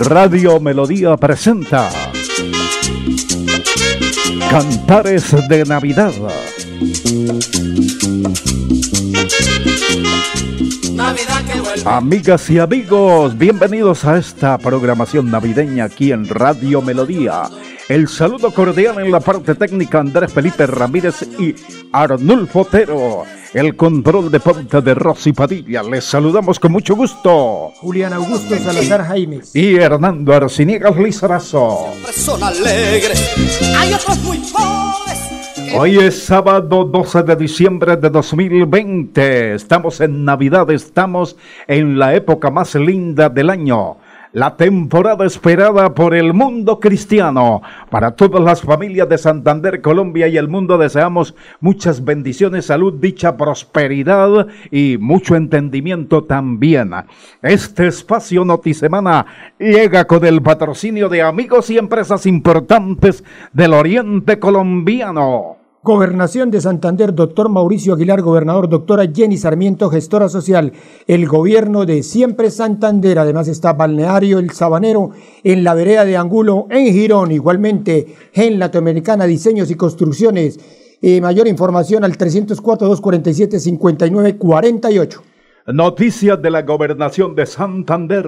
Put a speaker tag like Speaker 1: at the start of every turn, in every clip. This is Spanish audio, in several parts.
Speaker 1: Radio Melodía presenta Cantares de Navidad. Amigas y amigos, bienvenidos a esta programación navideña aquí en Radio Melodía. El saludo cordial en la parte técnica Andrés Felipe Ramírez y Arnulfo Otero el control de pauta de Rosy Padilla. Les saludamos con mucho gusto.
Speaker 2: Julián Augusto Salazar Jaime.
Speaker 1: Y Hernando Arciniegas Lizarazo.
Speaker 3: Son alegres, hay otros muy pobres.
Speaker 1: Hoy es sábado 12 de diciembre de 2020. Estamos en Navidad, estamos en la época más linda del año la temporada esperada por el mundo cristiano. Para todas las familias de Santander, Colombia y el mundo deseamos muchas bendiciones, salud, dicha, prosperidad y mucho entendimiento también. Este espacio Notisemana llega con el patrocinio de amigos y empresas importantes del Oriente colombiano.
Speaker 2: Gobernación de Santander, doctor Mauricio Aguilar, gobernador, doctora Jenny Sarmiento, gestora social, el gobierno de Siempre Santander, además está Balneario El Sabanero, en la vereda de Angulo, en Girón, igualmente en Latinoamericana, Diseños y Construcciones. Eh, mayor información al 304-247-5948.
Speaker 1: Noticias de la Gobernación de Santander.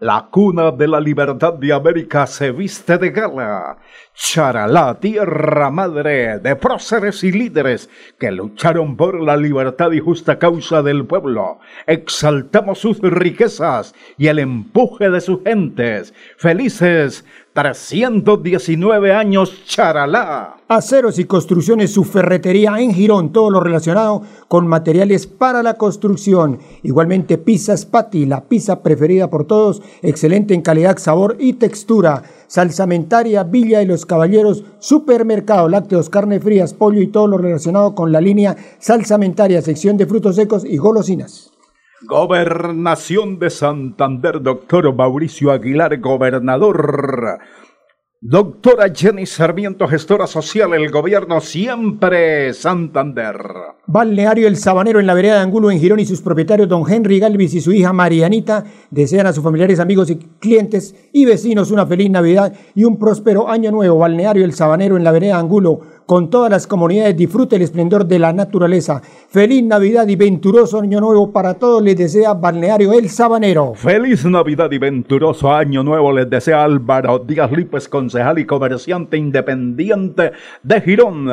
Speaker 1: La cuna de la libertad de América se viste de gala. Charalá, tierra madre de próceres y líderes que lucharon por la libertad y justa causa del pueblo. Exaltamos sus riquezas y el empuje de sus gentes. Felices 319 años Charalá.
Speaker 2: Aceros y construcciones, su ferretería en Girón, todo lo relacionado con materiales para la construcción. Igualmente Pizzas Pati, la pizza preferida por todos, excelente en calidad, sabor y textura. Salsamentaria, Villa y los Caballeros, supermercado, lácteos, carne frías, pollo y todo lo relacionado con la línea Salsamentaria, sección de frutos secos y golosinas.
Speaker 1: Gobernación de Santander, doctor Mauricio Aguilar, gobernador. Doctora Jenny Sarmiento, gestora social, el gobierno siempre Santander.
Speaker 2: Balneario El Sabanero en la vereda de Angulo en Girón y sus propietarios don Henry Galvis y su hija Marianita desean a sus familiares, amigos y clientes y vecinos una feliz Navidad y un próspero año nuevo. Balneario El Sabanero en la vereda de Angulo con todas las comunidades disfrute el esplendor de la naturaleza. Feliz Navidad y venturoso año nuevo para todos les desea Balneario El Sabanero.
Speaker 1: Feliz Navidad y venturoso año nuevo les desea Álvaro Díaz Lípez, concejal y comerciante independiente de Girón.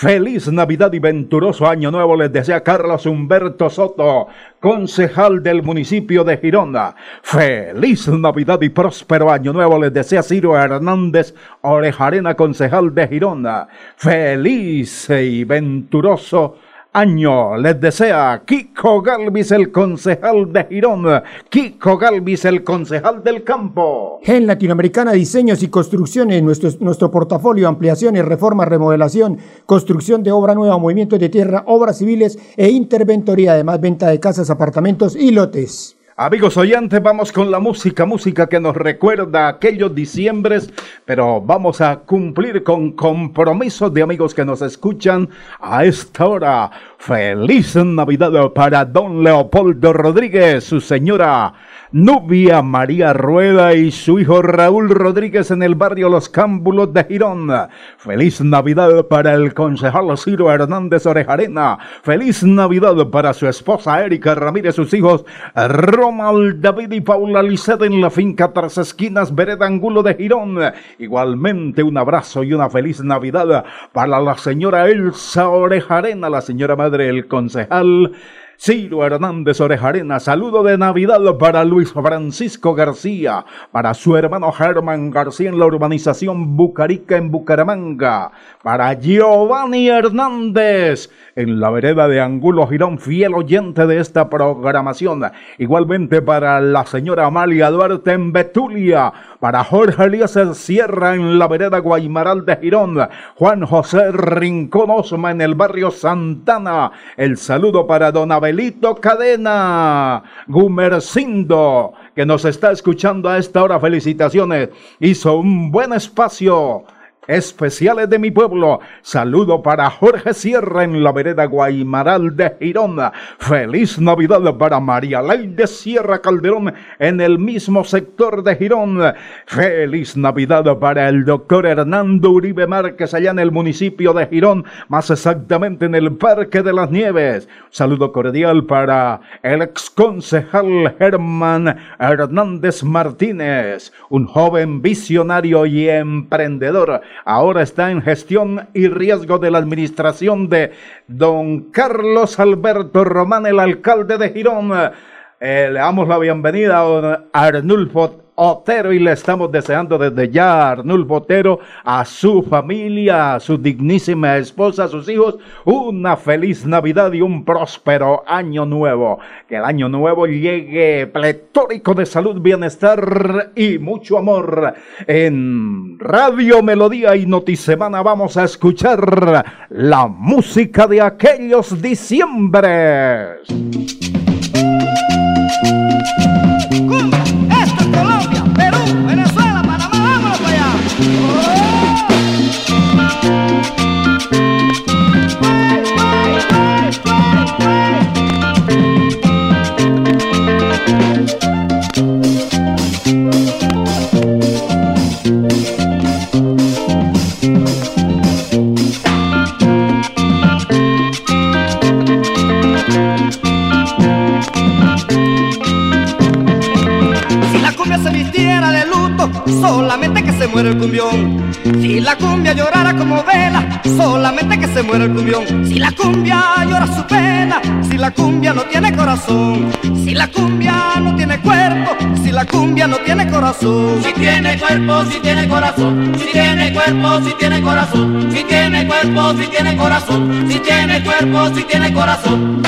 Speaker 1: Feliz Navidad y venturoso año nuevo les desea Carlos Humberto Soto, concejal del municipio de Girona. Feliz Navidad y próspero año nuevo les desea Ciro Hernández Orejarena, concejal de Girona. Feliz y venturoso año les desea Kiko Galvis, el concejal de Girón, Kiko Galvis, el concejal del campo.
Speaker 2: En Latinoamericana, diseños y construcciones, nuestro, nuestro portafolio, ampliaciones, reforma, remodelación, construcción de obra nueva, movimiento de tierra, obras civiles e interventoría, además venta de casas, apartamentos y lotes.
Speaker 1: Amigos oyentes, vamos con la música, música que nos recuerda aquellos diciembres, pero vamos a cumplir con compromisos de amigos que nos escuchan a esta hora. Feliz Navidad para don Leopoldo Rodríguez, su señora Nubia María Rueda y su hijo Raúl Rodríguez en el barrio Los Cámbulos de Girón. Feliz Navidad para el concejal Ciro Hernández Orejarena. Feliz Navidad para su esposa Erika Ramírez, sus hijos Romal David y Paula Lisset en la finca Tras Esquinas, Vereda Angulo de Girón. Igualmente un abrazo y una feliz Navidad para la señora Elsa Orejarena, la señora madre del concejal. Ciro Hernández Orejarena, saludo de Navidad para Luis Francisco García, para su hermano Germán García en la urbanización Bucarica en Bucaramanga, para Giovanni Hernández en la vereda de Angulo Girón, fiel oyente de esta programación. Igualmente para la señora Amalia Duarte en Betulia, para Jorge Eliezer Sierra en la vereda Guaymaral de Girón, Juan José Rincón Osma en el barrio Santana. El saludo para Don Abelito Cadena, Gumercindo, que nos está escuchando a esta hora. Felicitaciones. Hizo un buen espacio especiales de mi pueblo. Saludo para Jorge Sierra en la vereda Guaymaral de Girón. Feliz Navidad para María de Sierra Calderón en el mismo sector de Girón. Feliz Navidad para el doctor Hernando Uribe Márquez allá en el municipio de Girón, más exactamente en el Parque de las Nieves. Saludo cordial para el ex concejal Germán Hernández Martínez, un joven visionario y emprendedor. Ahora está en gestión y riesgo de la administración de don Carlos Alberto Román, el alcalde de Girón. Eh, le damos la bienvenida a don Arnulfo Otero y le estamos deseando desde ya, Arnulfo Otero, a su familia, a su dignísima esposa, a sus hijos, una feliz Navidad y un próspero año nuevo. Que el año nuevo llegue pletórico de salud, bienestar y mucho amor. En Radio Melodía y Notisemana vamos a escuchar la música de aquellos diciembres.
Speaker 3: Solamente que se muere el cumbión. Si la cumbia llorara como vela, solamente que se muere el cumbión. Si la cumbia llora su pena, si la cumbia no tiene corazón, si la cumbia no tiene cuerpo, si la cumbia no tiene corazón.
Speaker 4: Si tiene cuerpo, si tiene corazón, si tiene cuerpo, si tiene corazón, si tiene cuerpo, si tiene corazón, si tiene cuerpo, si tiene corazón.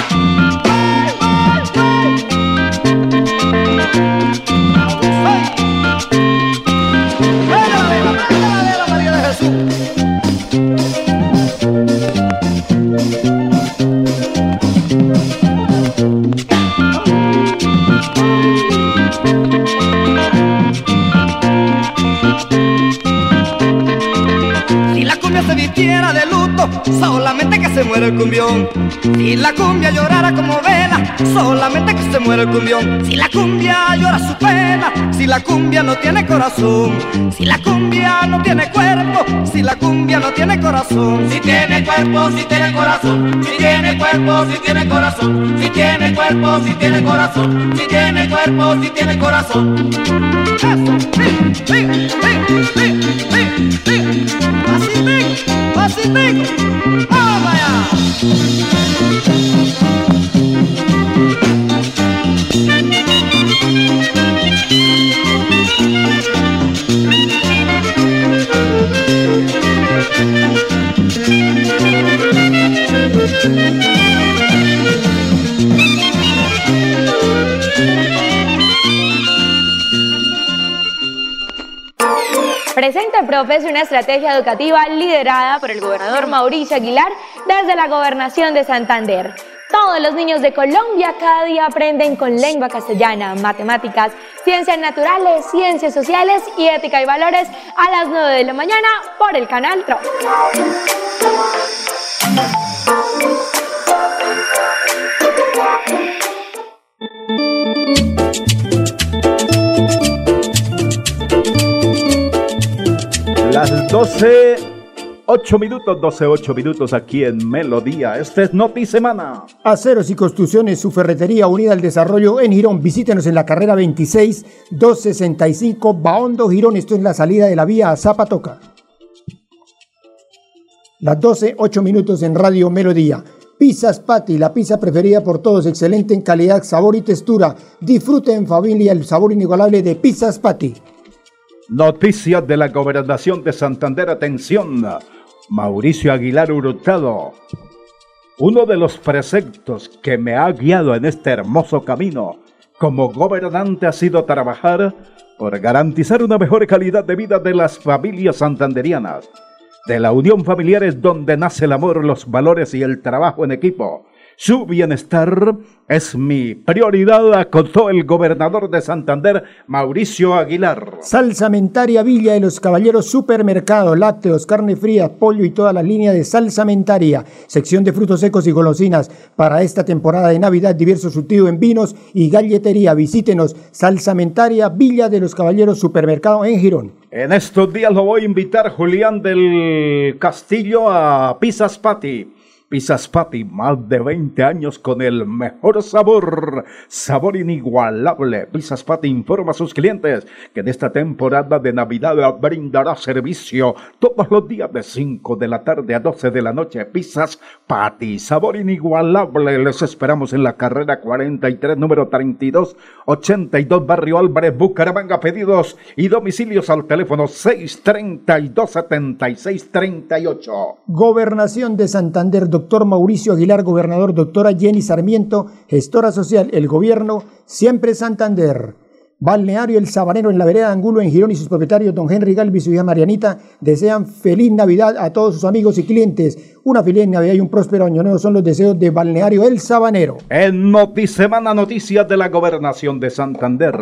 Speaker 3: Si la cumbia llorara como vela, solamente que se muere el cumbión. Si la cumbia llora su pena, si la cumbia no tiene corazón, si la cumbia no tiene cuerpo, si la cumbia no tiene corazón.
Speaker 4: Si tiene cuerpo, si tiene corazón, si tiene cuerpo, si tiene corazón, si tiene cuerpo, si tiene corazón, si tiene cuerpo, si tiene corazón.
Speaker 3: Así ¡Vamos allá!
Speaker 5: Presenta Profe es una estrategia educativa liderada por el gobernador Mauricio Aguilar desde la gobernación de Santander. Todos los niños de Colombia cada día aprenden con lengua castellana, matemáticas, ciencias naturales, ciencias sociales y ética y valores a las 9 de la mañana por el canal TRO.
Speaker 1: Las 12, 8 minutos, 12, 8 minutos aquí en Melodía. Este es Noti Semana.
Speaker 2: Aceros y Construcciones, su ferretería unida al desarrollo en Girón. Visítenos en la carrera 26, 265, Baondo, Girón. Esto es la salida de la vía a Zapatoca. Las 12, 8 minutos en Radio Melodía. Pizzas Patty, la pizza preferida por todos, excelente en calidad, sabor y textura. Disfruten en familia el sabor inigualable de Pizzas Patty.
Speaker 1: Noticias de la Gobernación de Santander. Atención, Mauricio Aguilar Hurtado. Uno de los preceptos que me ha guiado en este hermoso camino como gobernante ha sido trabajar por garantizar una mejor calidad de vida de las familias santanderianas. De la unión familiar es donde nace el amor, los valores y el trabajo en equipo Su bienestar es mi prioridad, acotó el gobernador de Santander, Mauricio Aguilar.
Speaker 2: Salsamentaria Villa de los Caballeros Supermercado, lácteos, carne fría, pollo y toda la línea de salsamentaria. Sección de frutos secos y golosinas. Para esta temporada de Navidad, diverso surtido en vinos y galletería. Visítenos, Salsamentaria Villa de los Caballeros Supermercado en Girón.
Speaker 1: En estos días lo voy a invitar Julián del Castillo a Pizzas Patty Pizzas Papi, más de 20 años con el mejor sabor, sabor inigualable. Pizzas Papi informa a sus clientes que en esta temporada de Navidad brindará servicio todos los días de 5 de la tarde a 12 de la noche. Pizzas Papi, sabor inigualable. Les esperamos en la carrera 43, número 32, 82, Barrio Álvarez, Bucaramanga. Pedidos y domicilios al teléfono 632 76 38.
Speaker 2: Gobernación de Santander, doctor Mauricio Aguilar, gobernador, doctora Jenny Sarmiento, gestora social, el gobierno, siempre Santander. Balneario El Sabanero en la vereda Angulo en Girón y sus propietarios, don Henry Galvis y su hija Marianita, desean feliz Navidad a todos sus amigos y clientes. Una feliz Navidad y un próspero año nuevo son los deseos de Balneario El Sabanero.
Speaker 1: En Notisemana Noticias de la Gobernación de Santander.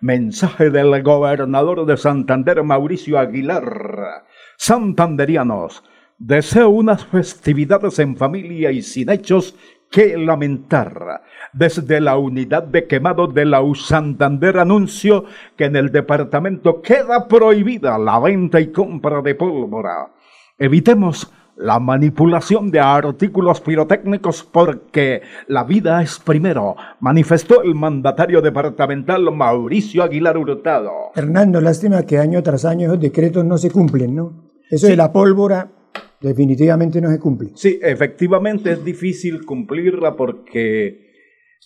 Speaker 1: Mensaje del gobernador de Santander, Mauricio Aguilar. Santanderianos, Deseo unas festividades en familia y sin hechos que lamentar. Desde la unidad de quemado de la Santander anuncio que en el departamento queda prohibida la venta y compra de pólvora. Evitemos la manipulación de artículos pirotécnicos porque la vida es primero, manifestó el mandatario departamental Mauricio Aguilar Hurtado.
Speaker 2: Hernando, lástima que año tras año esos decretos no se cumplen, ¿no? Eso de la pólvora definitivamente no se cumple.
Speaker 1: Sí, efectivamente es difícil cumplirla porque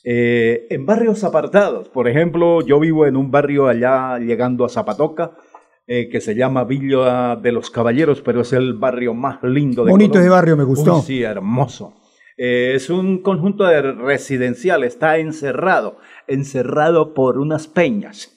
Speaker 1: eh, en barrios apartados, por ejemplo, yo vivo en un barrio allá llegando a Zapatoca, eh, que se llama Villa de los Caballeros, pero es el barrio más lindo de
Speaker 2: Bonito ese barrio, me gustó.
Speaker 1: sí, hermoso. Eh, es un conjunto de residencial, está encerrado, encerrado por unas peñas.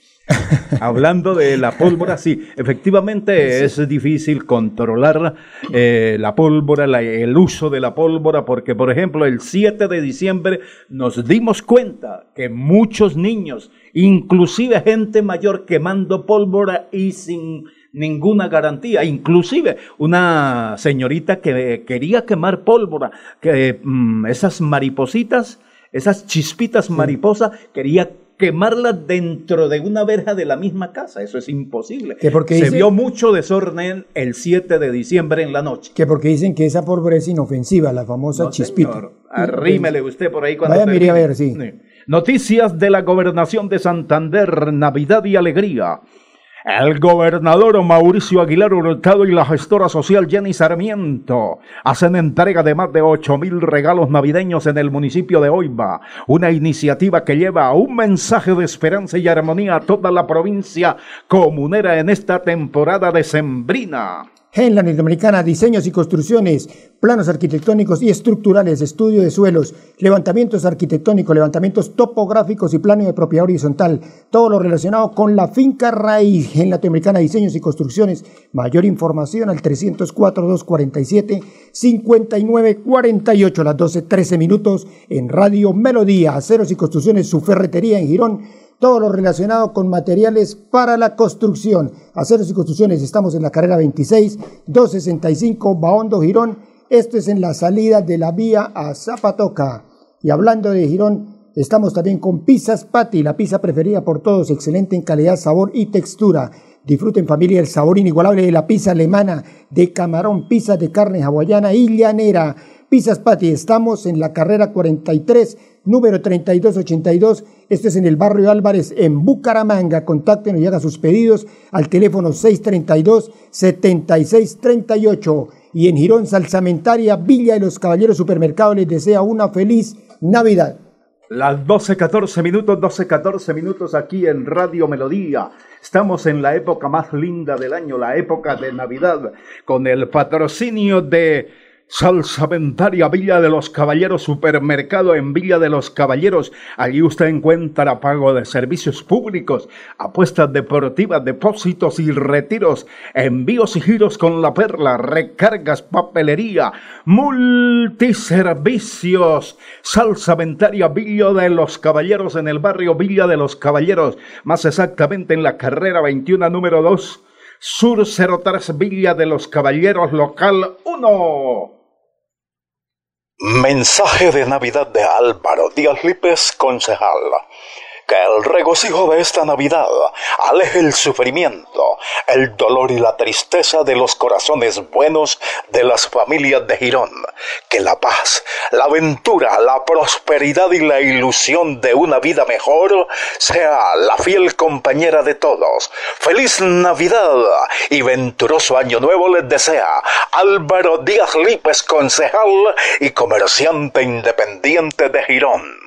Speaker 1: Hablando de la pólvora, sí, efectivamente es difícil controlar eh, la pólvora, el uso de la pólvora, porque por ejemplo el 7 de diciembre nos dimos cuenta que muchos niños, inclusive gente mayor quemando pólvora y sin ninguna garantía, inclusive una señorita que quería quemar pólvora, que mm, esas maripositas, esas chispitas mariposa, quería quemarla dentro de una verja de la misma casa. Eso es imposible.
Speaker 2: Que porque
Speaker 1: Se vio mucho desorden el 7 de diciembre en la noche.
Speaker 2: Que porque dicen que esa es inofensiva, la famosa chispita.
Speaker 1: Arrímele usted por ahí cuando
Speaker 2: Vaya, mire a ver, sí.
Speaker 1: Noticias de la gobernación de Santander, Navidad y Alegría. El gobernador Mauricio Aguilar Hurtado y la gestora social Jenny Sarmiento hacen entrega de más de 8 mil regalos navideños en el municipio de Oiva, una iniciativa que lleva un mensaje de esperanza y armonía a toda la provincia comunera en esta temporada decembrina.
Speaker 2: En la Norteamericana, diseños y construcciones, planos arquitectónicos y estructurales, estudio de suelos, levantamientos arquitectónicos, levantamientos topográficos y plano de propiedad horizontal, todo lo relacionado con la finca raíz. En Latinoamericana, diseños y construcciones, mayor información al 304-247-5948, las 12-13 minutos en Radio Melodía, Aceros y Construcciones, su ferretería en Girón todo lo relacionado con materiales para la construcción. Aceros y construcciones, estamos en la carrera 26, 265, Baondo, Girón. Esto es en la salida de la vía a Zapatoca. Y hablando de Girón, estamos también con Pizzas Patti, la pizza preferida por todos, excelente en calidad, sabor y textura. Disfruten familia el sabor inigualable de la pizza alemana, de camarón, pizza de carne hawaiana y llanera. Patti, estamos en la carrera 43, número 3282. Esto es en el barrio Álvarez, en Bucaramanga. Contáctenos y haga sus pedidos al teléfono 632-7638. Y en Girón Salsamentaria, Villa de los Caballeros Supermercado les desea una feliz Navidad.
Speaker 1: Las 12.14 minutos, 12.14 minutos aquí en Radio Melodía. Estamos en la época más linda del año, la época de Navidad, con el patrocinio de Salsamentaria Villa de los Caballeros, supermercado en Villa de los Caballeros. Allí usted encuentra pago de servicios públicos, apuestas deportivas, depósitos y retiros, envíos y giros con la perla, recargas, papelería, multiservicios. Salsamentaria Villa de los Caballeros en el barrio Villa de los Caballeros, más exactamente en la carrera 21 número 2. Sur 03 Villa de los Caballeros, local 1.
Speaker 6: Mensaje de Navidad de Álvaro Díaz Lípez, concejal. Que el regocijo de esta Navidad aleje el sufrimiento, el dolor y la tristeza de los corazones buenos de las familias de Girón. Que la paz, la aventura, la prosperidad y la ilusión de una vida mejor sea la fiel compañera de todos. Feliz Navidad y venturoso año nuevo les desea Álvaro Díaz Lípez, concejal y comerciante independiente de Girón.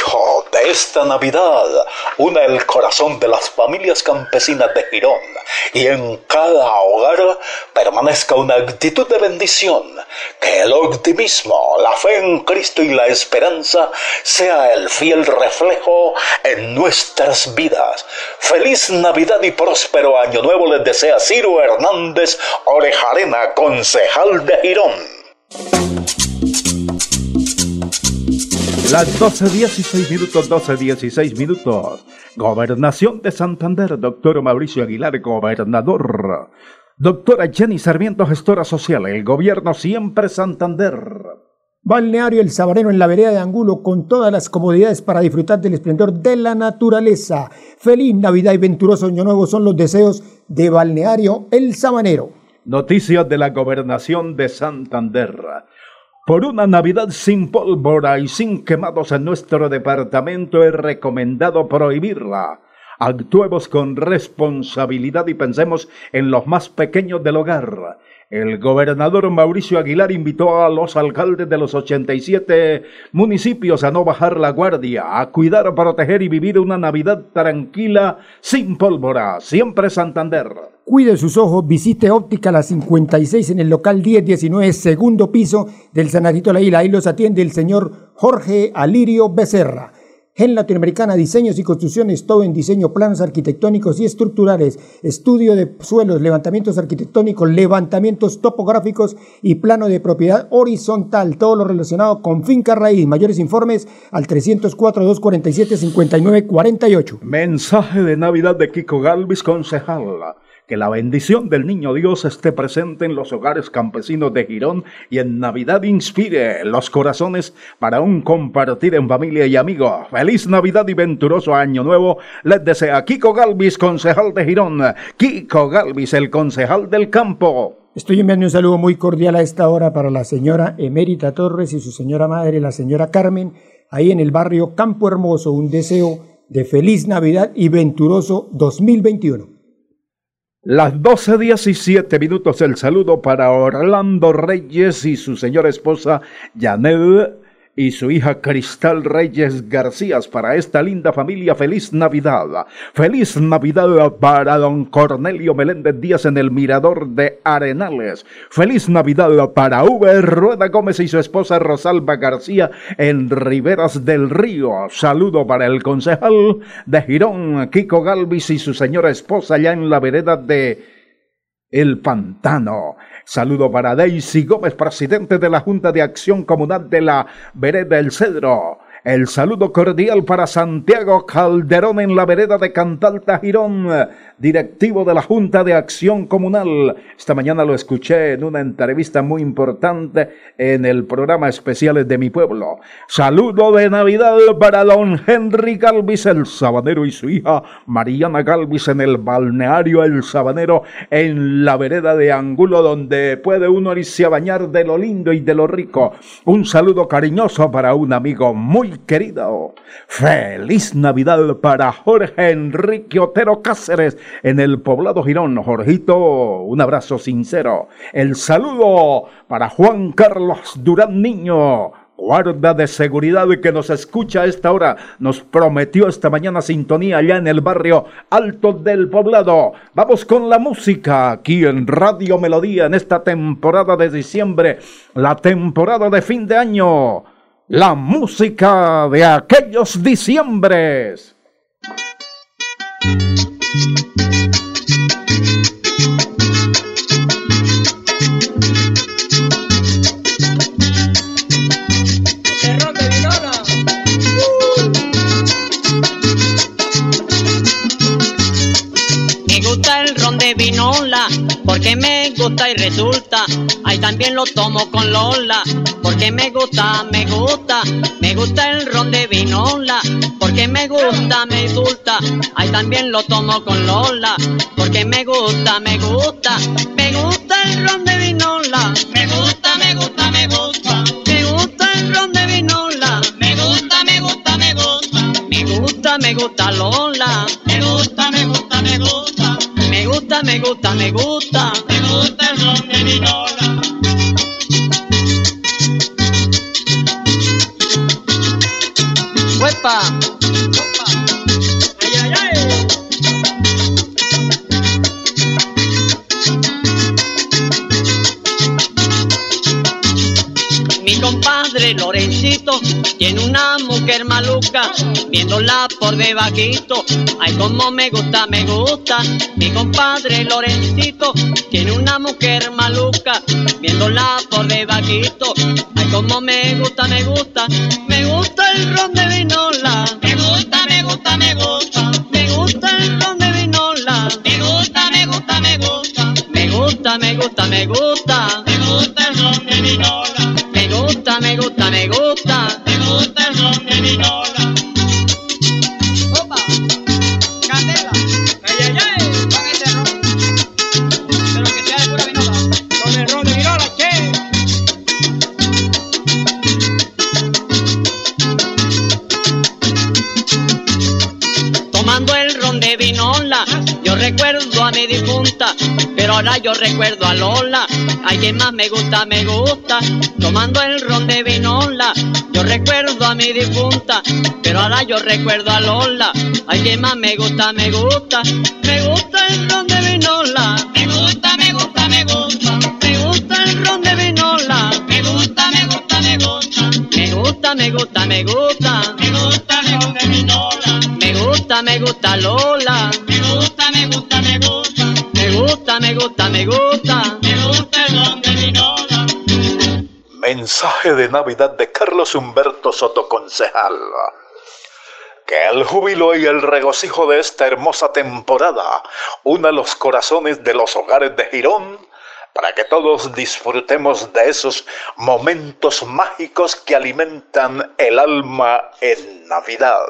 Speaker 6: esta Navidad una el corazón de las familias campesinas de Girón y en cada hogar permanezca una actitud de bendición. Que el optimismo, la fe en Cristo y la esperanza sea el fiel reflejo en nuestras vidas. Feliz Navidad y próspero Año Nuevo les desea Ciro Hernández Orejarena, concejal de Girón.
Speaker 1: Las 12.16 minutos, 12.16 minutos. Gobernación de Santander, doctor Mauricio Aguilar, gobernador. Doctora Jenny Sarmiento, gestora social, el gobierno siempre Santander.
Speaker 2: Balneario El Sabanero en la vereda de Angulo con todas las comodidades para disfrutar del esplendor de la naturaleza. Feliz Navidad y venturoso Año Nuevo son los deseos de Balneario El Sabanero.
Speaker 1: Noticias de la Gobernación de Santander. Por una Navidad sin pólvora y sin quemados en nuestro departamento es recomendado prohibirla. Actuemos con responsabilidad y pensemos en los más pequeños del hogar. El gobernador Mauricio Aguilar invitó a los alcaldes de los 87 municipios a no bajar la guardia, a cuidar, proteger y vivir una Navidad tranquila, sin pólvora, siempre Santander.
Speaker 2: Cuide sus ojos, visite Óptica La 56 en el local 1019, segundo piso del Sanadito La Isla. Ahí los atiende el señor Jorge Alirio Becerra. Gen Latinoamericana, diseños y construcciones, todo en diseño, planos arquitectónicos y estructurales, estudio de suelos, levantamientos arquitectónicos, levantamientos topográficos y plano de propiedad horizontal, todo lo relacionado con finca raíz. Mayores informes al 304-247-5948.
Speaker 1: Mensaje de Navidad de Kiko Galvis, concejal. Que la bendición del Niño Dios esté presente en los hogares campesinos de Girón y en Navidad inspire los corazones para un compartir en familia y amigos. Feliz Navidad y venturoso Año Nuevo. Les desea Kiko Galvis, concejal de Girón. Kiko Galvis, el concejal del campo.
Speaker 2: Estoy enviando un saludo muy cordial a esta hora para la señora Emérita Torres y su señora madre, la señora Carmen, ahí en el barrio Campo Hermoso. Un deseo de feliz Navidad y venturoso 2021.
Speaker 1: Las 12.17 minutos el saludo para Orlando Reyes y su señora esposa Janel y su hija Cristal Reyes García para esta linda familia. Feliz Navidad. Feliz Navidad para don Cornelio Meléndez Díaz en el Mirador de Arenales. Feliz Navidad para V. Rueda Gómez y su esposa Rosalba García en Riberas del Río. Saludo para el concejal de Girón, Kiko Galvis y su señora esposa allá en la vereda de El Pantano. Saludo para Daisy Gómez, presidente de la Junta de Acción Comunal de la Vereda del Cedro. El saludo cordial para Santiago Calderón en la vereda de Cantalta Girón, directivo de la Junta de Acción Comunal. Esta mañana lo escuché en una entrevista muy importante en el programa Especiales de mi Pueblo. Saludo de Navidad para don Henry Galvis, el sabanero, y su hija Mariana Galvis en el balneario El Sabanero, en la vereda de Angulo, donde puede uno irse a bañar de lo lindo y de lo rico. Un saludo cariñoso para un amigo muy muy querido. Feliz Navidad para Jorge Enrique Otero Cáceres en el poblado Girón. Jorgito, un abrazo sincero. El saludo para Juan Carlos Durán Niño guarda de seguridad que nos escucha a esta hora, nos prometió esta mañana sintonía allá en el barrio Alto del Poblado. Vamos con la música aquí en Radio Melodía en esta temporada de diciembre, la temporada de fin de año, la música de aquellos diciembres.
Speaker 7: Vinola, porque me gusta y resulta. Ahí también lo tomo con Lola, porque me gusta, me gusta. Me gusta el ron de vinola, porque me gusta, me gusta. Ahí también lo tomo con Lola, porque me gusta, me gusta. Me gusta el ron de vinola, me gusta, me gusta, me gusta. Me gusta el ron de vinola, me gusta, me gusta, me gusta. Me gusta, me gusta Lola, me gusta, me gusta, me gusta gusta, me gusta, me gusta. Me gusta el ron de vinola. ¡Huepa! Compadre Lorencito tiene una mujer maluca, viéndola por debajito. Ay, como me gusta, me gusta. Mi compadre Lorencito tiene una mujer maluca, viéndola por debajito. Ay, como me gusta, me gusta. Me gusta el ron de vinola. Me gusta, me gusta, me gusta. Me gusta el ron de vinola. Me gusta, me gusta, me gusta. Me gusta, me gusta, me gusta. Me gusta el ron de vinola. Ahora yo recuerdo a Lola. Alguien más me gusta, me gusta, tomando el ron de vinola. Yo recuerdo a mi difunta, pero ahora yo recuerdo a Lola. Alguien más me gusta, me gusta, me gusta el ron de vinola. Me gusta, me gusta, me gusta, me gusta el ron de vinola. Me gusta, me gusta, me gusta, me gusta, me gusta, me gusta, me gusta el ron de vinola. Me gusta, me gusta Lola. Me gusta, me gusta, me gusta. Me gusta, me gusta, me gusta. Me gusta el don de
Speaker 6: Mensaje de Navidad de Carlos Humberto Soto Concejal. Que el júbilo y el regocijo de esta hermosa temporada una los corazones de los hogares de Girón para que todos disfrutemos de esos momentos mágicos que alimentan el alma en Navidad.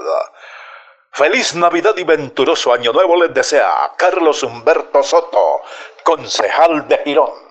Speaker 6: Feliz Navidad y venturoso Año Nuevo les desea Carlos Humberto Soto, concejal de Girón.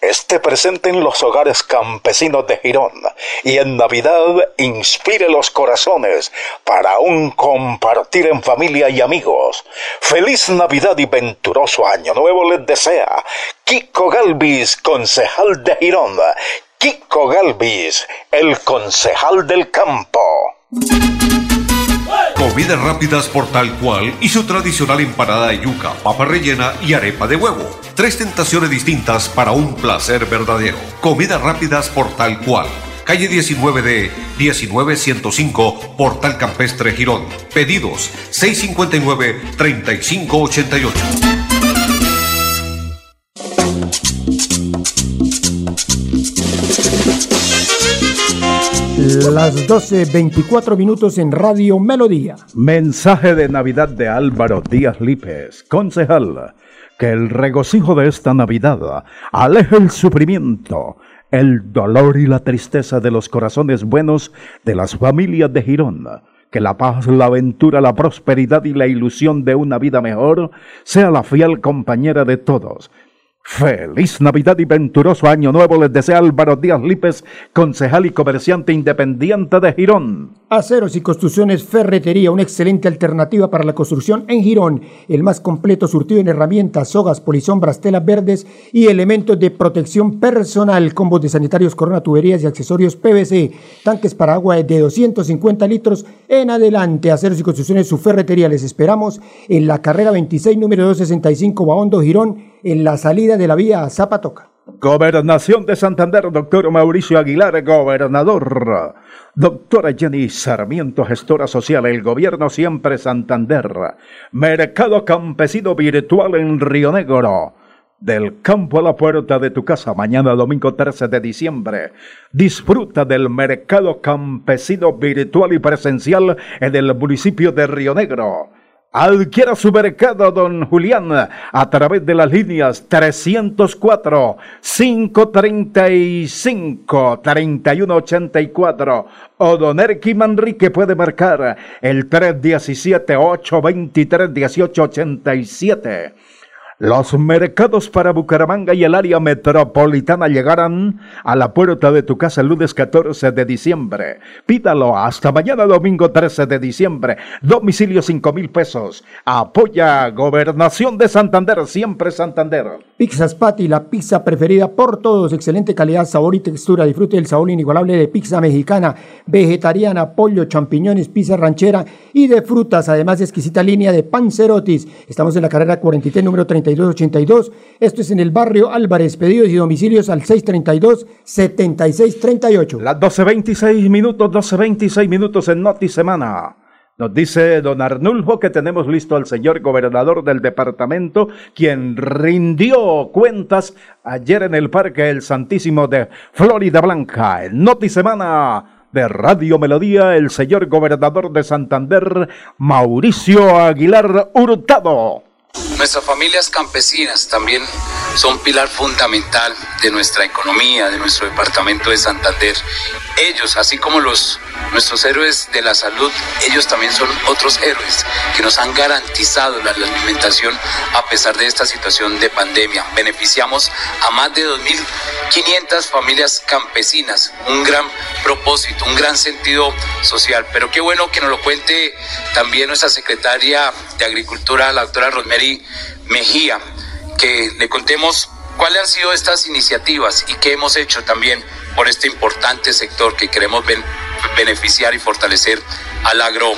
Speaker 6: esté presente en los hogares campesinos de Girón y en Navidad inspire los corazones para un compartir en familia y amigos. Feliz Navidad y venturoso año nuevo les desea Kiko Galvis, concejal de Girón. Kiko Galvis, el concejal del campo.
Speaker 8: Comidas rápidas por tal cual y su tradicional empanada de yuca, papa rellena y arepa de huevo. Tres tentaciones distintas para un placer verdadero. Comidas rápidas por tal cual. Calle 19 de 19105, Portal Campestre Girón. Pedidos 659-3588.
Speaker 2: Las 12, 24 minutos en Radio Melodía.
Speaker 1: Mensaje de Navidad de Álvaro Díaz Lípez, concejal. Que el regocijo de esta Navidad aleje el sufrimiento, el dolor y la tristeza de los corazones buenos de las familias de Girón. Que la paz, la aventura, la prosperidad y la ilusión de una vida mejor sea la fiel compañera de todos Feliz Navidad y venturoso Año Nuevo les desea Álvaro Díaz Lípez, concejal y comerciante independiente de Girón.
Speaker 2: Aceros y Construcciones Ferretería, una excelente alternativa para la construcción en Girón. El más completo surtido en herramientas, sogas, polisombras, telas verdes y elementos de protección personal, combos de sanitarios, corona, tuberías y accesorios PVC, tanques para agua de 250 litros en adelante. Aceros y Construcciones Su Ferretería, les esperamos en la carrera 26, número 265, Baondo, Girón en la salida de la vía Zapatoca.
Speaker 1: Gobernación de Santander, doctor Mauricio Aguilar, gobernador. Doctora Jenny Sarmiento, gestora social, el gobierno siempre Santander. Mercado campesino virtual en Río Negro. Del campo a la puerta de tu casa, mañana domingo 13 de diciembre. Disfruta del mercado campesino virtual y presencial en el municipio de Río Negro Adquiera su mercado, don Julián, a través de las líneas 304 535 3184 o don Erky Manrique puede marcar el 317 823 1887. Los mercados para Bucaramanga y el área metropolitana llegarán a la puerta de tu casa el lunes 14 de diciembre. Pídalo hasta mañana domingo 13 de diciembre. Domicilio 5 mil pesos. Apoya Gobernación de Santander, siempre Santander.
Speaker 2: Pizzas Patty, la pizza preferida por todos. Excelente calidad, sabor y textura. Disfrute del sabor inigualable de pizza mexicana, vegetariana, pollo, champiñones, pizza ranchera y de frutas. Además, exquisita línea de pancerotis. Estamos en la carrera 43, número 30 82. Esto es en el barrio Álvarez. Pedidos y domicilios al 632-7638.
Speaker 1: Las 12.26 minutos, 12.26 minutos en Noti Semana. Nos dice don Arnulfo que tenemos listo al señor gobernador del departamento, quien rindió cuentas ayer en el Parque El Santísimo de Florida Blanca. En Noti Semana de Radio Melodía, el señor gobernador de Santander, Mauricio Aguilar Hurtado.
Speaker 9: Nuestras familias campesinas también son pilar fundamental de nuestra economía, de nuestro departamento de Santander. Ellos, así como los nuestros héroes de la salud, ellos también son otros héroes que nos han garantizado la alimentación a pesar de esta situación de pandemia. Beneficiamos a más de 2.500 familias campesinas, un gran propósito, un gran sentido social. Pero qué bueno que nos lo cuente también nuestra secretaria de Agricultura, la doctora Rosemary Mejía, que le contemos cuáles han sido estas iniciativas y qué hemos hecho también por este importante sector que queremos beneficiar y fortalecer al agro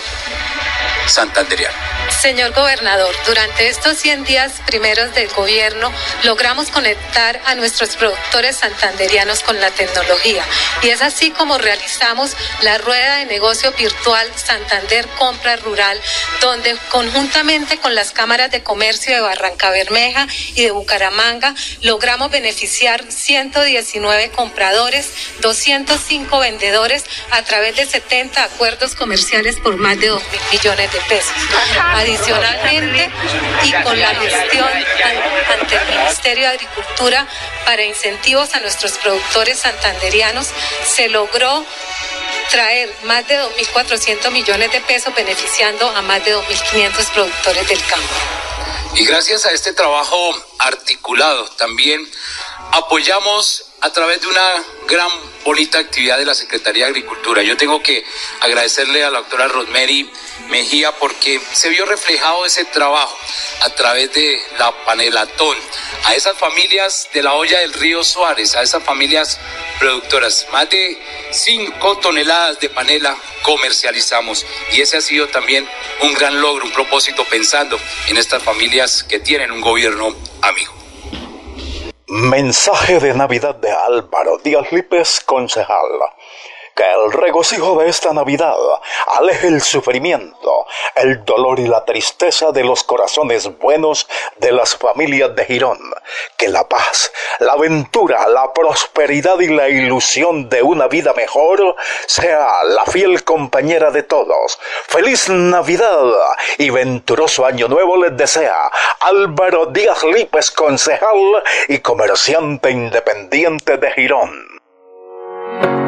Speaker 9: santanderiano.
Speaker 10: Señor gobernador, durante estos 100 días primeros del gobierno logramos conectar a nuestros productores santanderianos con la tecnología y es así como realizamos la rueda de negocio virtual Santander Compra Rural, donde conjuntamente con las cámaras de comercio de Barranca Bermeja y de Bucaramanga logramos beneficiar 119 compradores, 205 vendedores a través de 70 acuerdos comerciales por más de 2 mil millones de pesos. Adicionalmente, y con la gestión ante el Ministerio de Agricultura para incentivos a nuestros productores santanderianos, se logró traer más de 2.400 millones de pesos beneficiando a más de 2.500 productores del campo.
Speaker 9: Y gracias a este trabajo articulado también apoyamos a través de una gran bonita actividad de la Secretaría de Agricultura. Yo tengo que agradecerle a la doctora Rosemary Mejía porque se vio reflejado ese trabajo a través de la panelatón, a esas familias de la olla del río Suárez, a esas familias productoras. Más de 5 toneladas de panela comercializamos y ese ha sido también un gran logro, un propósito pensando en estas familias que tienen un gobierno amigo.
Speaker 6: Mensaje de Navidad de Álvaro Díaz Lípez, concejal el regocijo de esta Navidad aleje el sufrimiento, el dolor y la tristeza de los corazones buenos de las familias de Girón. Que la paz, la aventura, la prosperidad y la ilusión de una vida mejor sea la fiel compañera de todos. Feliz Navidad y venturoso año nuevo les desea Álvaro Díaz Lípez, concejal y comerciante independiente de Girón.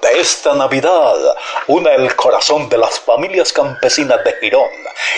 Speaker 6: de esta Navidad una el corazón de las familias campesinas de Girón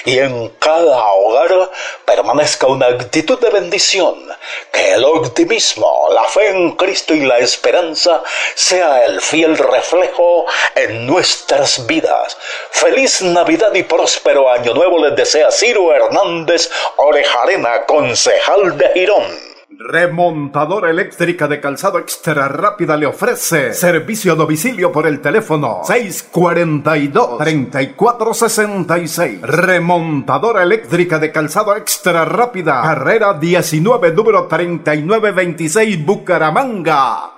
Speaker 6: y en cada hogar permanezca una actitud de bendición. Que el optimismo, la fe en Cristo y la esperanza sea el fiel reflejo en nuestras vidas. Feliz Navidad y próspero Año Nuevo les desea Ciro Hernández Orejarena, concejal de Girón.
Speaker 1: Remontadora eléctrica de calzado extra rápida le ofrece servicio a domicilio por el teléfono 642-3466. Remontadora eléctrica de calzado extra rápida, carrera 19, número 3926, Bucaramanga.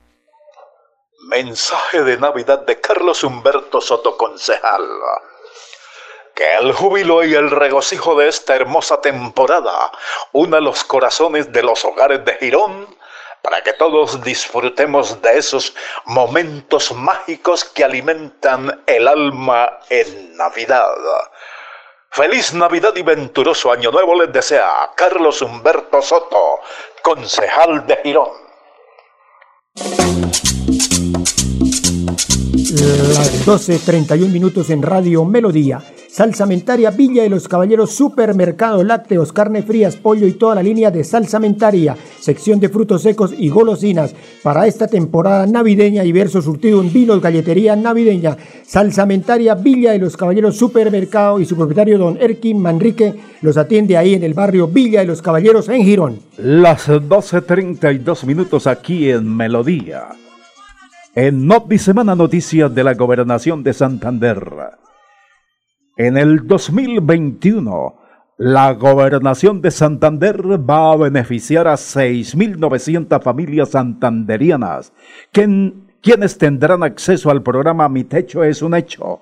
Speaker 6: Mensaje de Navidad de Carlos Humberto Soto Concejal. Que el júbilo y el regocijo de esta hermosa temporada una los corazones de los hogares de Girón para que todos disfrutemos de esos momentos mágicos que alimentan el alma en Navidad. Feliz Navidad y venturoso Año Nuevo les desea Carlos Humberto Soto, concejal de Girón.
Speaker 2: Las 12.31 minutos en Radio Melodía. Salsamentaria Villa de los Caballeros Supermercado Lácteos, carne frías, pollo y toda la línea de salsamentaria, sección de frutos secos y golosinas para esta temporada navideña y verso surtido en vinos, galletería navideña. Salsamentaria Villa de los Caballeros Supermercado y su propietario don Erkin Manrique los atiende ahí en el barrio Villa de los Caballeros en Girón.
Speaker 1: Las 12.32 minutos aquí en Melodía. En Semana Noticias de la Gobernación de Santander. En el 2021, la Gobernación de Santander va a beneficiar a 6.900 familias santanderianas, quienes tendrán acceso al programa Mi Techo es un Hecho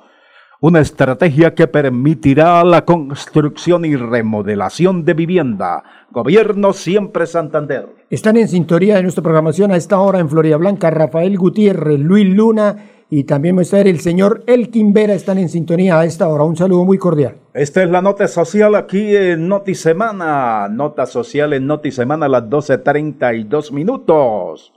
Speaker 1: una estrategia que permitirá la construcción y remodelación de vivienda. Gobierno siempre Santander.
Speaker 2: Están en sintonía de nuestra programación a esta hora en Florida Blanca Rafael Gutiérrez, Luis Luna y también va el señor Elkin Vera. Están en sintonía a esta hora. Un saludo muy cordial.
Speaker 1: Esta es la nota social aquí en Noti Semana. Nota social en Noti Semana a las 12.32 minutos.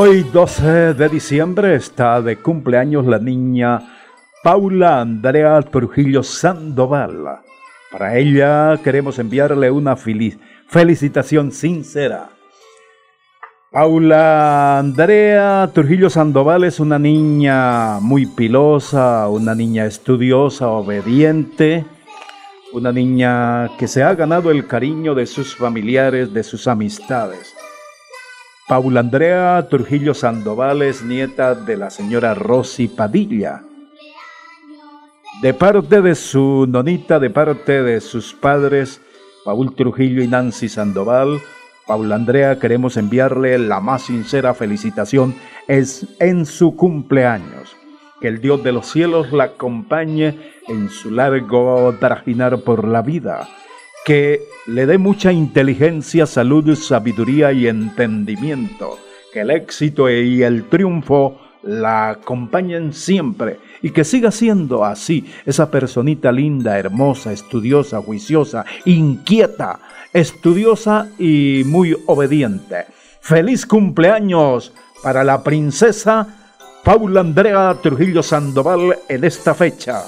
Speaker 1: Hoy 12 de diciembre está de cumpleaños la niña Paula Andrea Trujillo Sandoval. Para ella queremos enviarle una felicitación sincera. Paula Andrea Trujillo Sandoval es una niña muy pilosa, una niña estudiosa, obediente, una niña que se ha ganado el cariño de sus familiares, de sus amistades. Paula Andrea Trujillo Sandoval es nieta de la señora Rosy Padilla. De parte de su nonita, de parte de sus padres, Paul Trujillo y Nancy Sandoval, Paula Andrea, queremos enviarle la más sincera felicitación es en su cumpleaños. Que el Dios de los cielos la acompañe en su largo trajinar por la vida. Que le dé mucha inteligencia, salud, sabiduría y entendimiento. Que el éxito y el triunfo la acompañen siempre y que siga siendo así, esa personita linda, hermosa, estudiosa, juiciosa, inquieta, estudiosa y muy obediente. Feliz cumpleaños para la princesa Paula Andrea Trujillo Sandoval en esta fecha.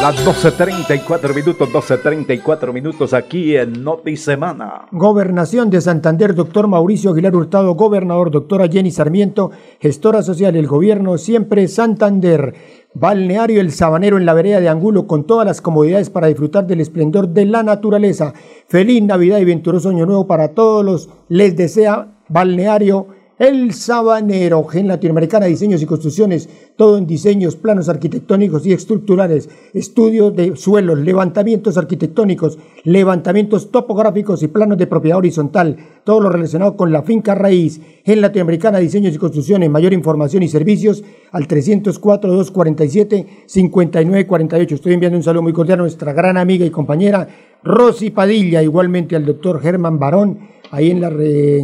Speaker 1: Las 12.34 minutos, 12.34 minutos aquí en Noti Semana.
Speaker 2: Gobernación de Santander, doctor Mauricio Aguilar Hurtado, gobernador, doctora Jenny Sarmiento, gestora social, el gobierno siempre Santander. Balneario El Sabanero en la vereda de Angulo con todas las comodidades para disfrutar del esplendor de la naturaleza. Feliz Navidad y venturoso año nuevo para todos los. Les desea Balneario el Sabanero, Gen Latinoamericana, Diseños y Construcciones, todo en diseños, planos arquitectónicos y estructurales, estudios de suelos, levantamientos arquitectónicos, levantamientos topográficos y planos de propiedad horizontal, todo lo relacionado con la finca raíz. Gen Latinoamericana, Diseños y Construcciones, mayor información y servicios al 304-247-5948. Estoy enviando un saludo muy cordial a nuestra gran amiga y compañera Rosy Padilla, igualmente al doctor Germán Barón ahí en la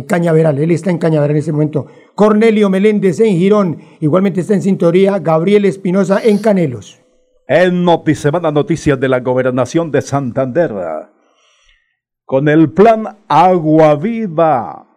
Speaker 2: Cañaveral, él está en Cañaveral en ese momento. Cornelio Meléndez en Girón, igualmente está en sintonía Gabriel Espinosa en Canelos.
Speaker 1: En Notisemana Noticias de la Gobernación de Santander, con el plan Agua Viva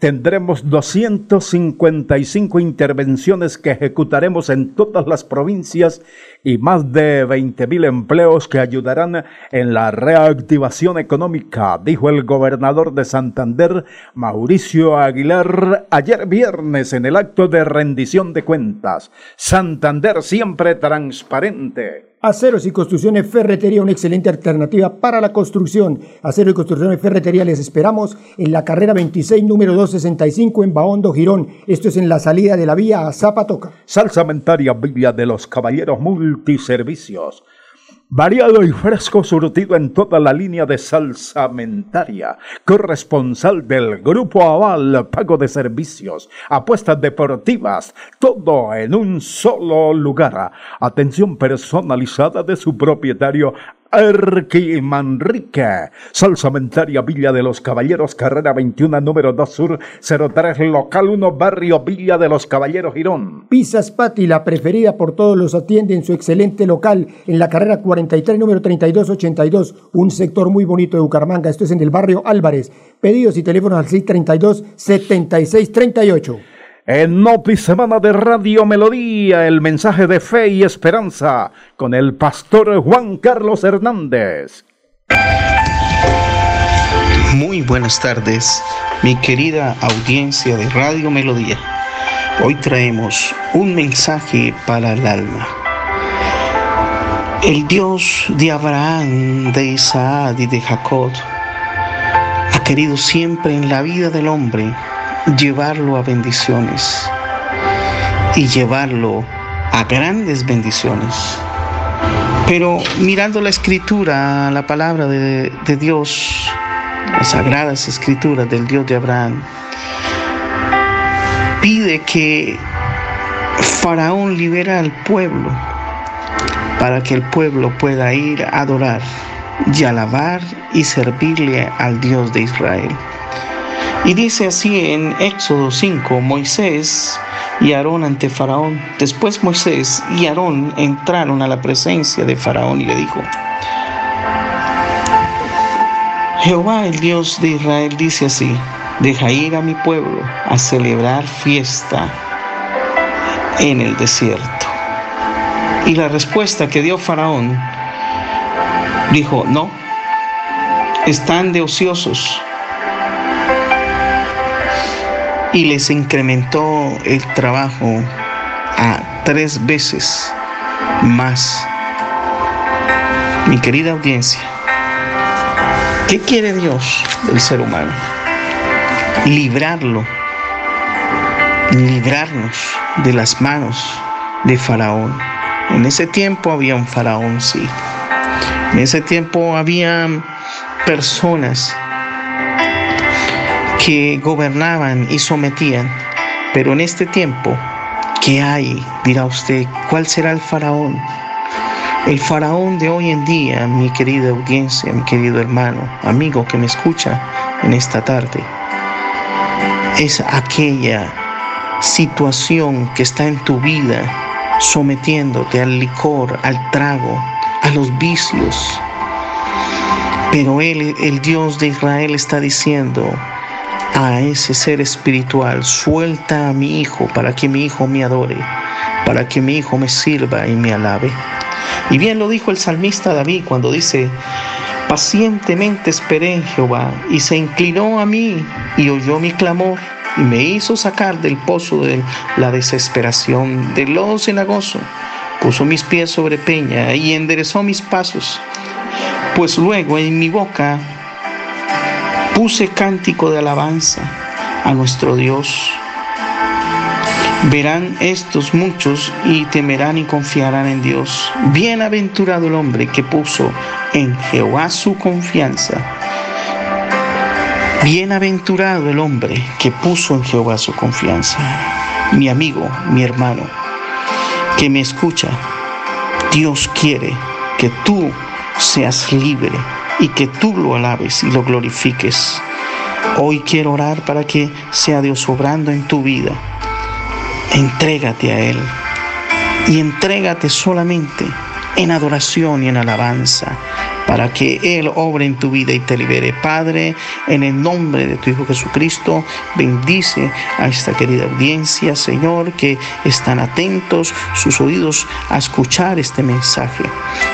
Speaker 1: Tendremos 255 intervenciones que ejecutaremos en todas las provincias y más de 20.000 empleos que ayudarán en la reactivación económica, dijo el gobernador de Santander, Mauricio Aguilar, ayer viernes en el acto de rendición de cuentas. Santander siempre transparente.
Speaker 2: Aceros y Construcciones Ferretería, una excelente alternativa para la construcción. Acero y Construcciones Ferretería, les esperamos en la carrera 26, número 265 en Baondo, Girón. Esto es en la salida de la vía a Zapatoca.
Speaker 1: Salsamentaria Villa de los Caballeros Multiservicios Variado y fresco surtido en toda la línea de salsamentaria. Corresponsal del Grupo Aval, pago de servicios, apuestas deportivas, todo en un solo lugar. Atención personalizada de su propietario Erqui Manrique, Salsamentaria Villa de los Caballeros, carrera 21, número 2 Sur, 03, local 1, barrio Villa de los Caballeros, Girón.
Speaker 2: Pizzas Pati, la preferida por todos los atiende en su excelente local, en la carrera 43, número 3282, un sector muy bonito de Bucaramanga. Esto es en el barrio Álvarez. Pedidos y teléfonos al 632 7638.
Speaker 1: En Noti Semana de Radio Melodía, el mensaje de fe y esperanza con el pastor Juan Carlos Hernández.
Speaker 11: Muy buenas tardes, mi querida audiencia de Radio Melodía. Hoy traemos un mensaje para el alma. El Dios de Abraham, de Isaac y de Jacob ha querido siempre en la vida del hombre llevarlo a bendiciones y llevarlo a grandes bendiciones. Pero mirando la escritura, la palabra de, Dios, las sagradas escrituras del Dios de Abraham, pide que Faraón libera al pueblo para que el pueblo pueda ir a adorar y alabar y servirle al Dios de Israel. Y dice así en Éxodo 5, Moisés y Aarón ante Faraón. Después Moisés y Aarón entraron a la presencia de Faraón y le dijo, Jehová el Dios de Israel dice así, deja ir a mi pueblo a celebrar fiesta en el desierto. Y la respuesta que dio Faraón dijo, no, están de ociosos y les incrementó el trabajo a tres veces más. Mi querida audiencia, ¿qué quiere Dios del ser humano? librarlo, librarnos de las manos de Faraón. En ese tiempo había un faraón, sí. En ese tiempo había personas que gobernaban y sometían. Pero en este tiempo, ¿qué hay? Dirá usted, ¿cuál será el faraón? El faraón de hoy en día, mi querida audiencia, mi querido hermano, amigo que me escucha en esta tarde, es aquella situación que está en tu vida sometiéndote al licor, al trago, a los vicios. Pero Él, el Dios de Israel, está diciendo, a ese ser espiritual, suelta a mi hijo para que mi hijo me adore, para que mi hijo me sirva y me alabe. Y bien lo dijo el salmista David cuando dice, pacientemente esperé en Jehová y se inclinó a mí y oyó mi clamor y me hizo sacar del pozo de la desesperación, del lodo cenagoso. Puso mis pies sobre peña y enderezó mis pasos. Pues luego en mi boca puse cántico de alabanza a nuestro Dios. Verán estos muchos y temerán y confiarán en Dios. Bienaventurado el hombre que puso en Jehová su confianza. Bienaventurado el hombre que puso en Jehová su confianza. Mi amigo, mi hermano, que me escucha, Dios quiere que tú seas libre y que tú lo alabes y lo glorifiques. Hoy quiero orar para que sea Dios obrando en tu vida. Entrégate a Él y entrégate solamente en adoración y en alabanza para que Él obre en tu vida y te libere. Padre, en el nombre de tu Hijo Jesucristo, bendice a esta querida audiencia, Señor, que están atentos sus oídos a escuchar este mensaje.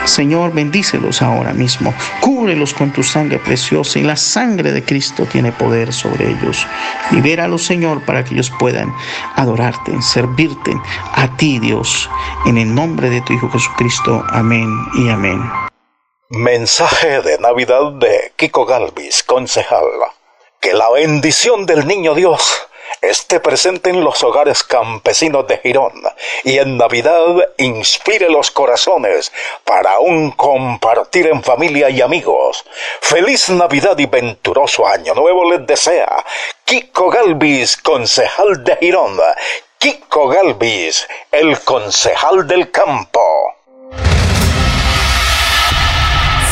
Speaker 11: Señor, bendícelos ahora mismo. Cúbrelos con tu sangre preciosa y la sangre de Cristo tiene poder sobre ellos. Libéralos, Señor, para que ellos puedan adorarte, servirte a ti, Dios. En el nombre de tu Hijo Jesucristo. Amén y amén.
Speaker 6: Mensaje de Navidad de Kiko Galvis, concejal. Que la bendición del Niño Dios esté presente en los hogares campesinos de Girón y en Navidad inspire los corazones para un compartir en familia y amigos. Feliz Navidad y venturoso año nuevo les desea Kiko Galvis, concejal de Girón. Kiko Galvis, el concejal del campo.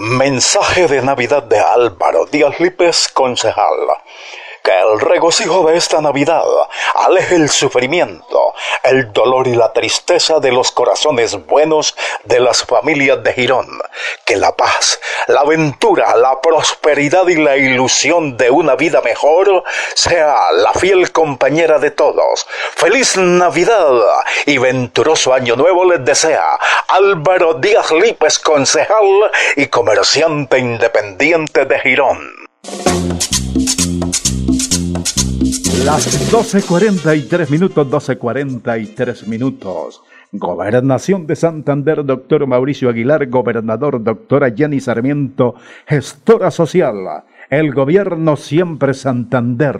Speaker 6: Mensaje de Navidad de Álvaro Díaz Lípez, concejal. Que el regocijo de esta Navidad aleje el sufrimiento, el dolor y la tristeza de los corazones buenos de las familias de Girón. Que la paz, la aventura, la prosperidad y la ilusión de una vida mejor sea la fiel compañera de todos. Feliz Navidad y venturoso año nuevo les desea Álvaro Díaz Lípez, concejal y comerciante independiente de Girón.
Speaker 1: Las 12.43 minutos, 12.43 minutos. Gobernación de Santander, doctor Mauricio Aguilar, gobernador, doctora Jenny Sarmiento, gestora social. El gobierno siempre Santander.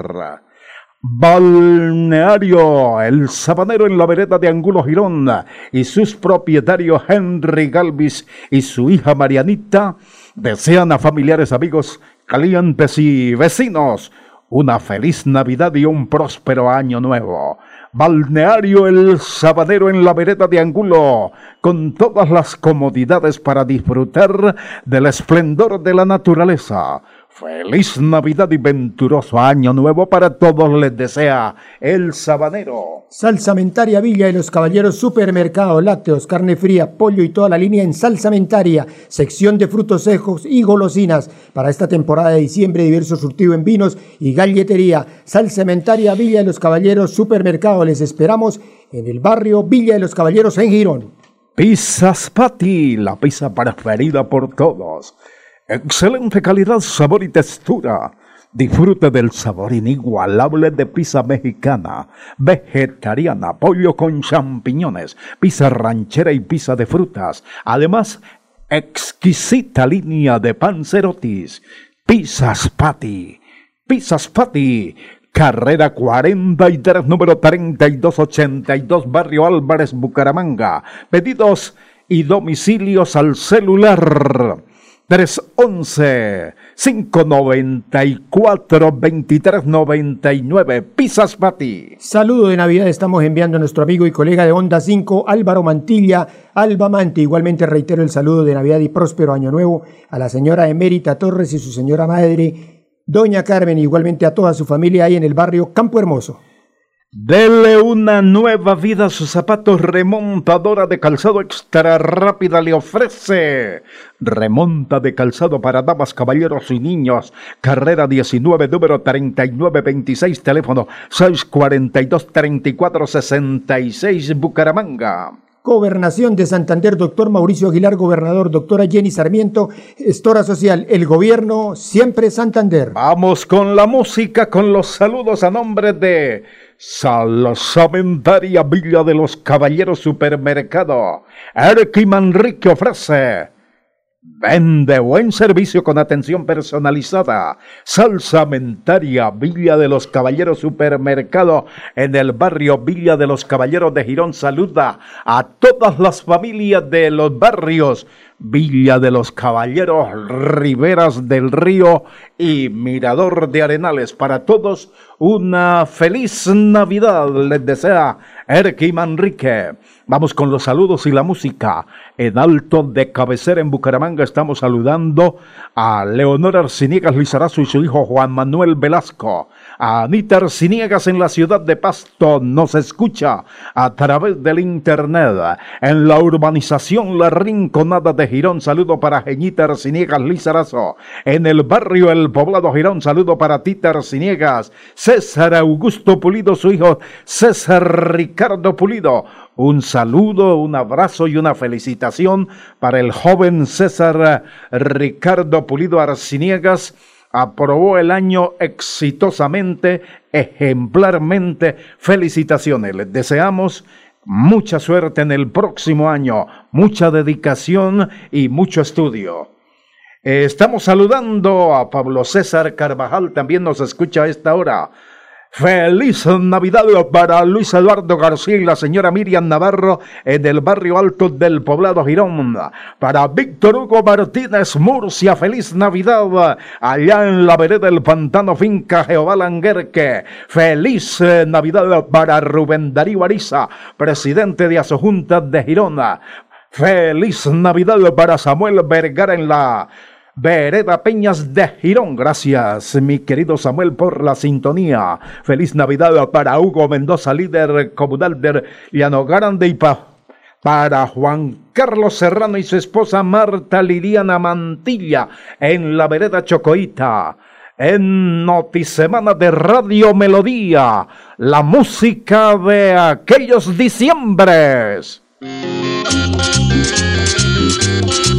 Speaker 1: Balneario, el sabanero en la vereda de Angulo Girón y sus propietarios Henry Galvis y su hija Marianita desean a familiares, amigos, clientes y vecinos una feliz Navidad y un próspero año nuevo. Balneario El Sabadero en la vereda de Angulo, con todas las comodidades para disfrutar del esplendor de la naturaleza Feliz Navidad y venturoso año nuevo para todos les desea el sabanero.
Speaker 2: Salsamentaria Villa de los Caballeros Supermercado, lácteos, carne fría, pollo y toda la línea en Salsamentaria, sección de frutos secos y golosinas. Para esta temporada de diciembre, diverso surtido en vinos y galletería. Salsamentaria Villa de los Caballeros Supermercado, les esperamos en el barrio Villa de los Caballeros en Girón.
Speaker 1: Pizzas Pati, la pizza preferida por todos. Excelente calidad, sabor y textura. Disfrute del sabor inigualable de pizza mexicana, vegetariana, pollo con champiñones, pizza ranchera y pizza de frutas. Además, exquisita línea de pancerotis. Pizzas Patty. Pizzas Patty. Carrera 43, número 3282, Barrio Álvarez, Bucaramanga. Pedidos y domicilios al celular 311-594-2399. Pizzas Pati.
Speaker 2: Saludo de Navidad estamos enviando a nuestro amigo y colega de Onda 5, Álvaro Mantilla, Alba Manti. Igualmente reitero el saludo de Navidad y próspero Año Nuevo a la señora Emérita Torres y su señora madre, Doña Carmen, igualmente a toda su familia ahí en el barrio Campo Hermoso.
Speaker 1: Dele una nueva vida a sus zapatos. Remontadora de calzado extra rápida le ofrece. Remonta de calzado para damas, caballeros y niños. Carrera 19, número 3926, teléfono 642-3466, Bucaramanga.
Speaker 2: Gobernación de Santander, doctor Mauricio Aguilar, gobernador, doctora Jenny Sarmiento, gestora social, el gobierno siempre Santander.
Speaker 1: Vamos con la música, con los saludos a nombre de Salsamentaria Villa de los Caballeros Supermercado. Eric Manrique ofrece Vende buen servicio con atención personalizada. Salsamentaria Villa de los Caballeros Supermercado en el barrio Villa de los Caballeros de Girón saluda a todas las familias de los barrios Villa de los Caballeros, Riberas del Río y Mirador de Arenales. Para todos, una feliz Navidad les desea Erki Manrique. Vamos con los saludos y la música. En alto de cabecera en Bucaramanga estamos saludando a Leonor Arciniegas Lizarazo y su hijo Juan Manuel Velasco. Anita Arciniegas en la ciudad de Pasto nos escucha a través del internet. En la urbanización La Rinconada de Girón, saludo para Geñita Arciniegas Lizarazo. En el barrio El Poblado Girón, saludo para Tita Arciniegas. César Augusto Pulido, su hijo César Ricardo Pulido. Un saludo, un abrazo y una felicitación para el joven César Ricardo Pulido Arciniegas. Aprobó el año exitosamente, ejemplarmente. Felicitaciones. Les deseamos mucha suerte en el próximo año, mucha dedicación y mucho estudio. Estamos saludando a Pablo César Carvajal, también nos escucha a esta hora. Feliz Navidad para Luis Eduardo García y la señora Miriam Navarro en el barrio alto del poblado Girón. Para Víctor Hugo Martínez Murcia, feliz Navidad allá en la vereda del pantano finca Jehová Languerque. Feliz Navidad para Rubén Darío Ariza, presidente de Asojunta de Girona. Feliz Navidad para Samuel Vergara en la Vereda Peñas de Girón. Gracias, mi querido Samuel, por la sintonía. Feliz Navidad para Hugo Mendoza, líder comunal de Llano Grande y para Juan Carlos Serrano y su esposa Marta Liliana Mantilla en la vereda Chocoita. En Notisemana de Radio Melodía, la música de aquellos diciembres.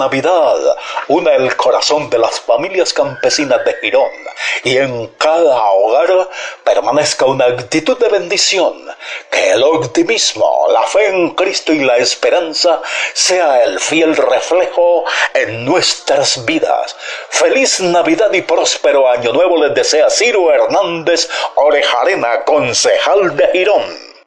Speaker 1: Navidad una el corazón de las familias campesinas de Girón y en cada hogar permanezca una actitud de bendición. Que el optimismo, la fe en Cristo y la esperanza sea el fiel reflejo en nuestras vidas. Feliz Navidad y próspero Año Nuevo les desea Ciro Hernández Orejarena, concejal de Girón.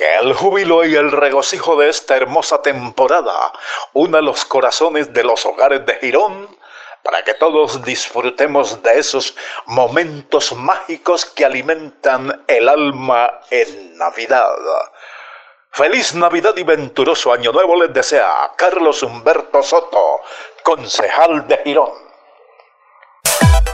Speaker 1: Que el júbilo y el regocijo de esta hermosa temporada una los corazones de los hogares de Girón para que todos disfrutemos de esos momentos mágicos que alimentan el alma en Navidad. Feliz Navidad y venturoso Año Nuevo les desea Carlos Humberto Soto, concejal de Girón.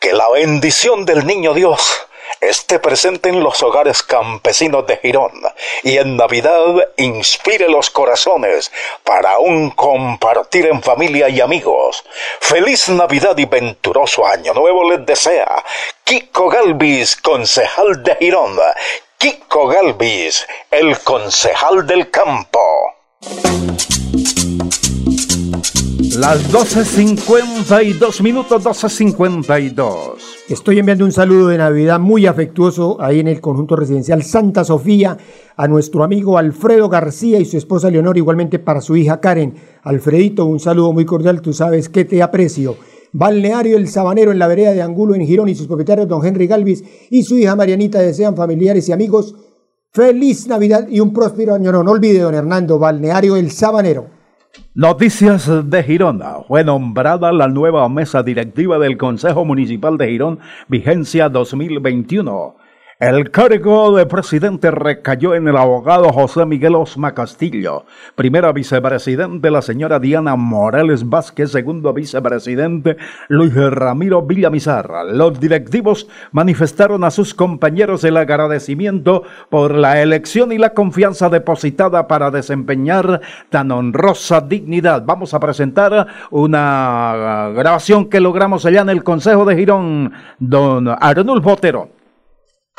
Speaker 1: Que la bendición del Niño Dios esté presente en los hogares campesinos de Girón y en Navidad inspire los corazones para un compartir en familia y amigos. Feliz Navidad y venturoso año nuevo les desea Kiko Galvis, concejal de Girón. Kiko Galvis, el concejal del campo.
Speaker 12: Las 12.52 minutos, 12.52.
Speaker 2: Estoy enviando un saludo de Navidad muy afectuoso ahí en el conjunto residencial Santa Sofía a nuestro amigo Alfredo García y su esposa Leonor, igualmente para su hija Karen. Alfredito, un saludo muy cordial, tú sabes que te aprecio. Balneario El Sabanero en la vereda de Angulo en Girón y sus propietarios don Henry Galvis y su hija Marianita desean familiares y amigos feliz Navidad y un próspero año. No, no olvide don Hernando, Balneario El Sabanero.
Speaker 12: Noticias de Girón. Fue nombrada la nueva mesa directiva del Consejo Municipal de Girón, vigencia 2021. El cargo de presidente recayó en el abogado José Miguel Osma Castillo, primera vicepresidente la señora Diana Morales Vázquez, segundo vicepresidente Luis Ramiro Villamizar. Los directivos manifestaron a sus compañeros el agradecimiento por la elección y la confianza depositada para desempeñar tan honrosa dignidad. Vamos a presentar una grabación que logramos allá en el Consejo de Girón, don Arnulfo Otero.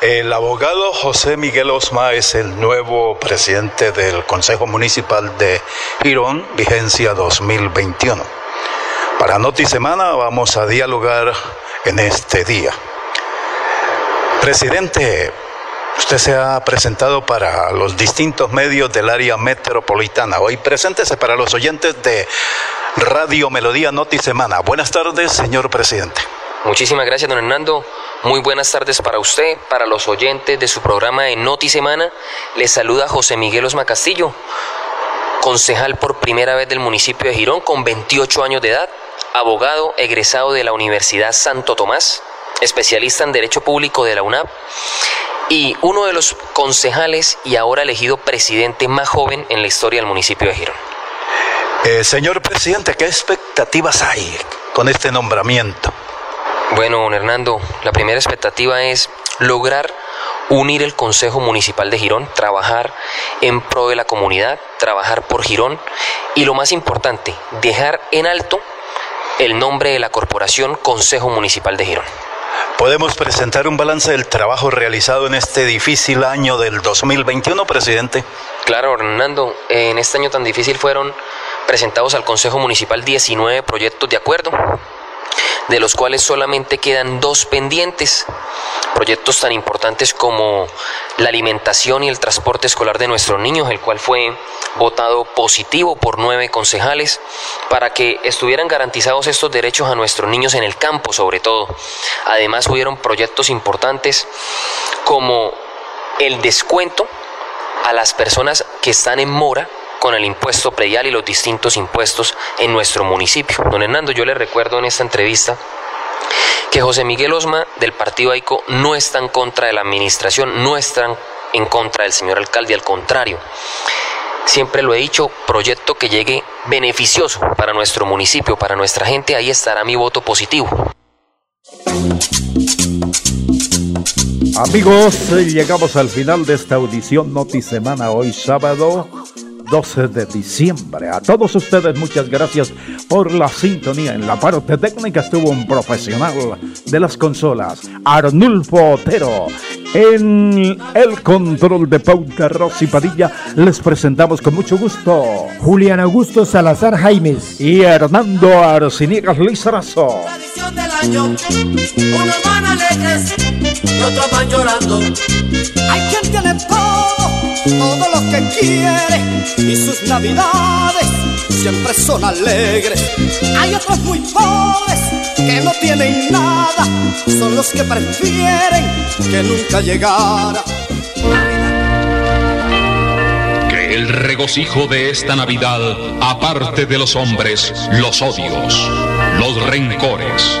Speaker 1: El abogado José Miguel Osma es el nuevo presidente del Consejo Municipal de Girón, vigencia 2021. Para Noti Semana vamos a dialogar en este día. Presidente, usted se ha presentado para los distintos medios del área metropolitana. Hoy preséntese para los oyentes de Radio Melodía Noti Semana. Buenas tardes, señor presidente.
Speaker 13: Muchísimas gracias, don Hernando. Muy buenas tardes para usted, para los oyentes de su programa de Noti Semana. Les saluda José Miguel Osma Castillo, concejal por primera vez del municipio de Girón, con 28 años de edad, abogado egresado de la Universidad Santo Tomás, especialista en Derecho Público de la UNAP y uno de los concejales y ahora elegido presidente más joven en la historia del municipio de Girón.
Speaker 1: Eh, señor presidente, ¿qué expectativas hay
Speaker 6: con este nombramiento?
Speaker 13: Bueno, don Hernando, la primera expectativa es lograr unir el Consejo Municipal de Girón, trabajar en pro de la comunidad, trabajar por Girón y lo más importante, dejar en alto el nombre de la corporación Consejo Municipal de Girón.
Speaker 6: ¿Podemos presentar un balance del trabajo realizado en este difícil año del 2021, presidente?
Speaker 13: Claro, Hernando, en este año tan difícil fueron presentados al Consejo Municipal 19 proyectos de acuerdo, de los cuales solamente quedan dos pendientes. Proyectos tan importantes como la alimentación y el transporte escolar de nuestros niños, el cual fue votado positivo por nueve concejales para que estuvieran garantizados estos derechos a nuestros niños en el campo sobre todo. Además hubieron proyectos importantes como el descuento a las personas que están en mora con el impuesto predial y los distintos impuestos en nuestro municipio. Don Hernando, yo le recuerdo en esta entrevista que José Miguel Osma del Partido AICO no está en contra de la administración, no está en contra del señor alcalde, al contrario. Siempre lo he dicho, proyecto que llegue beneficioso para nuestro municipio, para nuestra gente, ahí estará mi voto positivo.
Speaker 1: Amigos, llegamos al final de esta audición Noti Semana hoy sábado 12 de diciembre. A todos ustedes muchas gracias por la sintonía. En la parte técnica estuvo un profesional de las consolas, Arnulfo Otero. En el control de pauta Rosy Padilla les presentamos con mucho gusto
Speaker 2: Julián Augusto Salazar Jaimes
Speaker 1: y Hernando Arciniegas Lizarazo.
Speaker 14: Unos van alegres y otros van llorando. Hay quien tiene todo, todo lo que quiere y sus navidades siempre son alegres. Hay otros muy pobres que no tienen nada, son los que prefieren que nunca llegara.
Speaker 15: Que el regocijo de esta Navidad aparte de los hombres los odios, los rencores,